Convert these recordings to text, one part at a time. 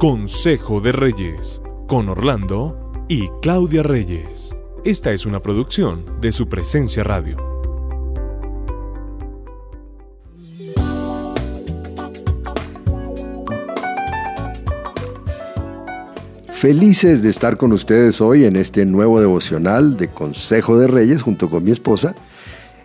Consejo de Reyes, con Orlando y Claudia Reyes. Esta es una producción de su presencia radio. Felices de estar con ustedes hoy en este nuevo devocional de Consejo de Reyes junto con mi esposa.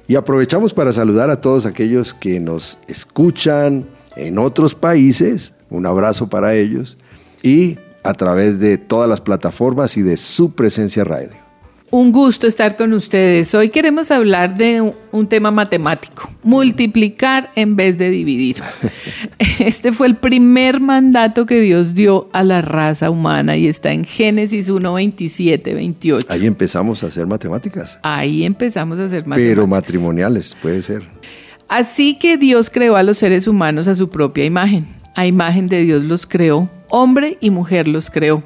Y aprovechamos para saludar a todos aquellos que nos escuchan en otros países. Un abrazo para ellos y a través de todas las plataformas y de su presencia radio. Un gusto estar con ustedes. Hoy queremos hablar de un tema matemático, multiplicar en vez de dividir. Este fue el primer mandato que Dios dio a la raza humana y está en Génesis 1, 27, 28. Ahí empezamos a hacer matemáticas. Ahí empezamos a hacer matemáticas. Pero matrimoniales, puede ser. Así que Dios creó a los seres humanos a su propia imagen. A imagen de Dios los creó hombre y mujer los creó.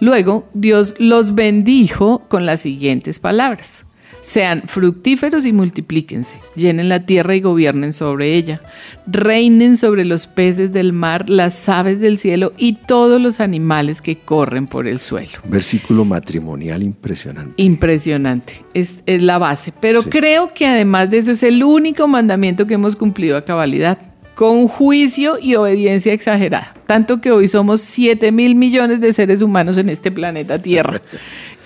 Luego Dios los bendijo con las siguientes palabras. Sean fructíferos y multiplíquense, llenen la tierra y gobiernen sobre ella, reinen sobre los peces del mar, las aves del cielo y todos los animales que corren por el suelo. Versículo matrimonial impresionante. Impresionante, es, la base. Pero creo que además de eso es el único mandamiento que hemos cumplido a cabalidad con juicio y obediencia exagerada. Tanto que hoy somos 7 mil millones de seres humanos en este planeta Tierra.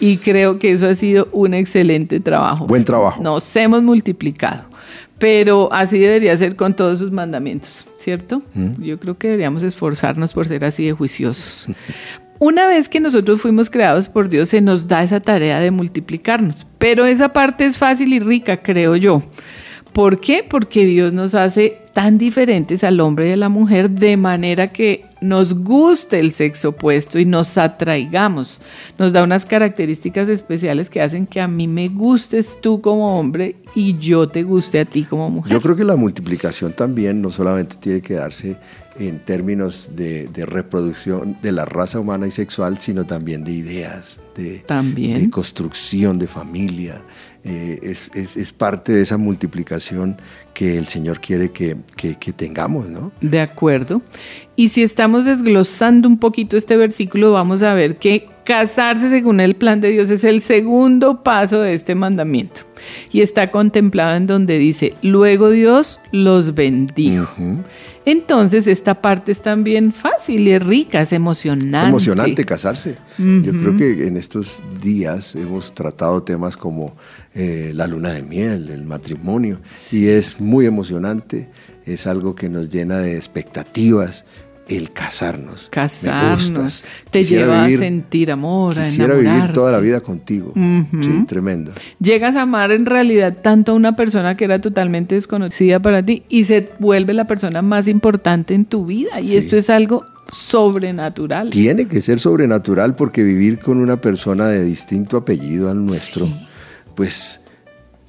Y creo que eso ha sido un excelente trabajo. Buen trabajo. Nos hemos multiplicado. Pero así debería ser con todos sus mandamientos, ¿cierto? Mm. Yo creo que deberíamos esforzarnos por ser así de juiciosos. Una vez que nosotros fuimos creados por Dios, se nos da esa tarea de multiplicarnos. Pero esa parte es fácil y rica, creo yo. ¿Por qué? Porque Dios nos hace tan diferentes al hombre y a la mujer de manera que nos guste el sexo opuesto y nos atraigamos. Nos da unas características especiales que hacen que a mí me gustes tú como hombre y yo te guste a ti como mujer. Yo creo que la multiplicación también no solamente tiene que darse en términos de, reproducción de la raza humana y sexual, sino también de ideas, de, de construcción de familia, eh, es, es, parte de esa multiplicación que el Señor quiere que, que, tengamos, ¿no? De acuerdo. Y si estamos desglosando un poquito este versículo, vamos a ver que casarse según el plan de Dios es el segundo paso de este mandamiento. Y está contemplado en donde dice, luego Dios los bendijo. Entonces esta parte es también fácil y rica, es emocionante. Es emocionante casarse. Yo creo que en estos días hemos tratado temas como eh, la luna de miel, el matrimonio, y es muy emocionante, es algo que nos llena de expectativas, el casarnos. Casarnos. Te lleva a sentir amor, quisiera vivir toda la vida contigo. Sí, tremendo. Llegas a amar en realidad tanto a una persona que era totalmente desconocida para ti y se vuelve la persona más importante en tu vida. Y esto es algo sobrenatural. Tiene que ser sobrenatural porque vivir con una persona de distinto apellido al nuestro, pues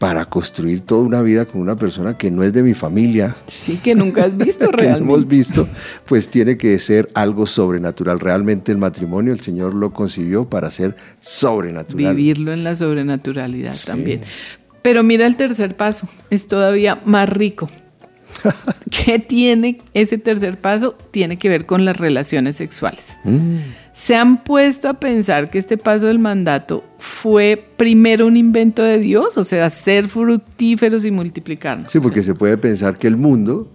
para construir toda una vida con una persona que no es de mi familia. Sí, que nunca has visto realmente. que no hemos visto, pues tiene que ser algo sobrenatural. Realmente el matrimonio el Señor lo concibió para ser sobrenatural. Vivirlo en la sobrenaturalidad también. Pero mira el tercer paso, es todavía más rico. ¿Qué tiene ese tercer paso? Tiene que ver con las relaciones sexuales. Mm se han puesto a pensar que este paso del mandato fue primero un invento de Dios, o sea, ser fructíferos y multiplicarnos. Sí, porque se puede pensar que el mundo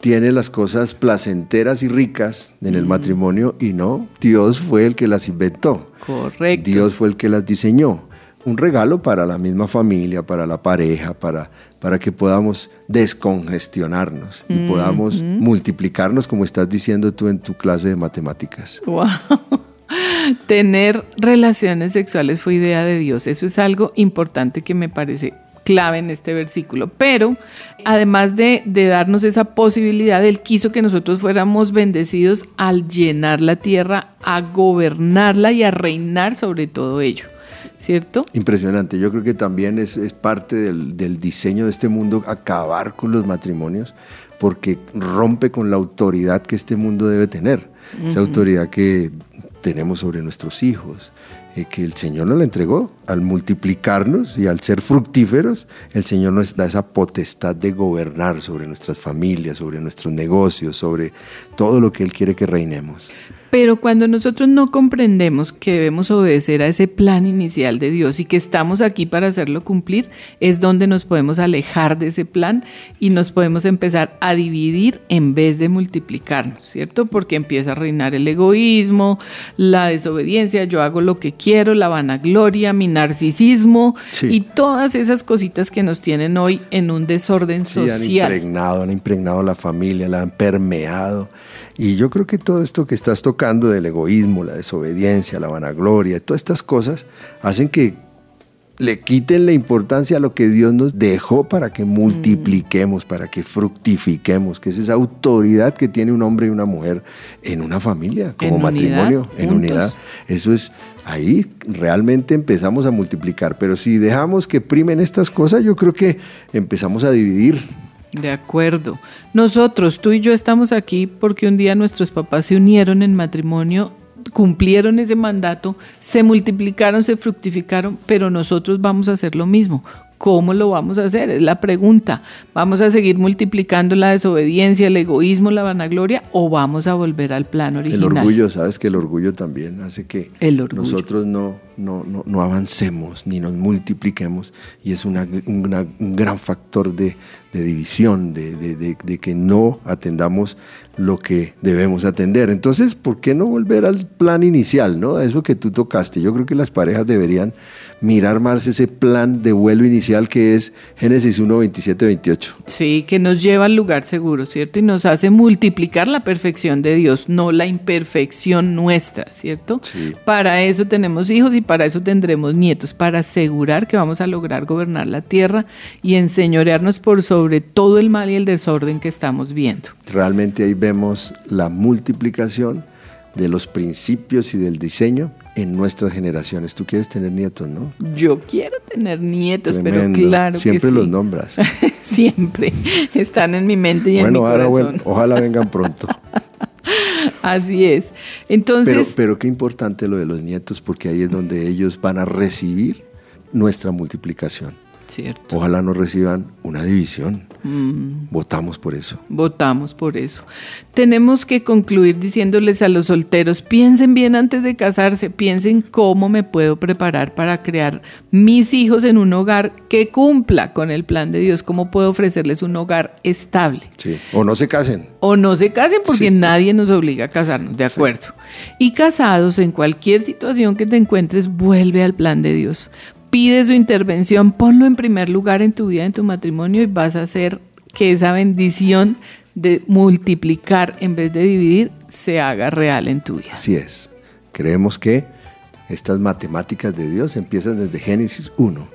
tiene las cosas placenteras y ricas en el matrimonio y no, Dios fue el que las inventó. Correcto. Dios fue el que las diseñó. Un regalo para la misma familia, para la pareja, para, para que podamos descongestionarnos y podamos multiplicarnos, como estás diciendo tú en tu clase de matemáticas. ¡Wow! Tener relaciones sexuales fue idea de Dios. Eso es algo importante que me parece clave en este versículo. Pero además de, darnos esa posibilidad, Él quiso que nosotros fuéramos bendecidos al llenar la tierra, a gobernarla y a reinar sobre todo ello. ¿Cierto? Impresionante. Yo creo que también es, parte del, del, diseño de este mundo acabar con los matrimonios porque rompe con la autoridad que este mundo debe tener. Esa autoridad que tenemos sobre nuestros hijos, eh, que el Señor nos la entregó. Al multiplicarnos y al ser fructíferos, el Señor nos da esa potestad de gobernar sobre nuestras familias, sobre nuestros negocios, sobre todo lo que Él quiere que reinemos. Pero cuando nosotros no comprendemos que debemos obedecer a ese plan inicial de Dios y que estamos aquí para hacerlo cumplir, es donde nos podemos alejar de ese plan y nos podemos empezar a dividir en vez de multiplicarnos, ¿cierto? Porque empieza a reinar el egoísmo, la desobediencia, yo hago lo que quiero, la vanagloria, mi narcisismo y todas esas cositas que nos tienen hoy en un desorden sí, social. Han impregnado, han impregnado la familia, la han permeado. Y yo creo que todo esto que estás tocando del egoísmo, la desobediencia, la vanagloria, todas estas cosas hacen que le quiten la importancia a lo que Dios nos dejó para que multipliquemos, para que fructifiquemos, que es esa autoridad que tiene un hombre y una mujer en una familia, como matrimonio, en unidad. Eso es, ahí realmente empezamos a multiplicar, pero si dejamos que primen estas cosas, yo creo que empezamos a dividir de acuerdo. Nosotros, tú y yo estamos aquí porque un día nuestros papás se unieron en matrimonio, cumplieron ese mandato, se multiplicaron, se fructificaron, pero nosotros vamos a hacer lo mismo. ¿Cómo lo vamos a hacer? Es la pregunta. ¿Vamos a seguir multiplicando la desobediencia, el egoísmo, la vanagloria o vamos a volver al plano original? El orgullo, sabes que el orgullo también hace que nosotros no, no, no, avancemos ni nos multipliquemos y es un gran factor de, división, de, de, que no atendamos lo que debemos atender. Entonces, ¿por qué no volver al plan inicial, no? A eso que tú tocaste. Yo creo que las parejas deberían mirar más ese plan de vuelo inicial que es Génesis 1, 27, 28. Sí, que nos lleva al lugar seguro, ¿cierto? Y nos hace multiplicar la perfección de Dios, no la imperfección nuestra, ¿cierto? Sí. Para eso tenemos hijos y para eso tendremos nietos, para asegurar que vamos a lograr gobernar la tierra y enseñorearnos por sobre todo el mal y el desorden que estamos viendo. Realmente ahí vemos la multiplicación de los principios y del diseño en nuestras generaciones. Tú quieres tener nietos, ¿no? Yo quiero tener nietos, pero claro Siempre que los nombras. Siempre. Están en mi mente y en mi corazón. Bueno, ojalá vengan pronto. Así es. Entonces. Pero, pero qué importante lo de los nietos, porque ahí es donde ellos van a recibir nuestra multiplicación. Ojalá no reciban una división. Mm. Votamos por eso. Votamos por eso. Tenemos que concluir diciéndoles a los solteros, piensen bien antes de casarse, piensen cómo me puedo preparar para crear mis hijos en un hogar que cumpla con el plan de Dios, cómo puedo ofrecerles un hogar estable. Sí. O no se casen. O no se casen porque nadie nos obliga a casarnos, de acuerdo. Y casados, en cualquier situación que te encuentres, vuelve al plan de Dios pide su intervención, ponlo en primer lugar en tu vida, en tu matrimonio y vas a hacer que esa bendición de multiplicar en vez de dividir se haga real en tu vida. Así es. Creemos que estas matemáticas de Dios empiezan desde Génesis 1.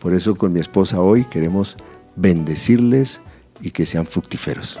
Por eso con mi esposa hoy queremos bendecirles y que sean fructíferos.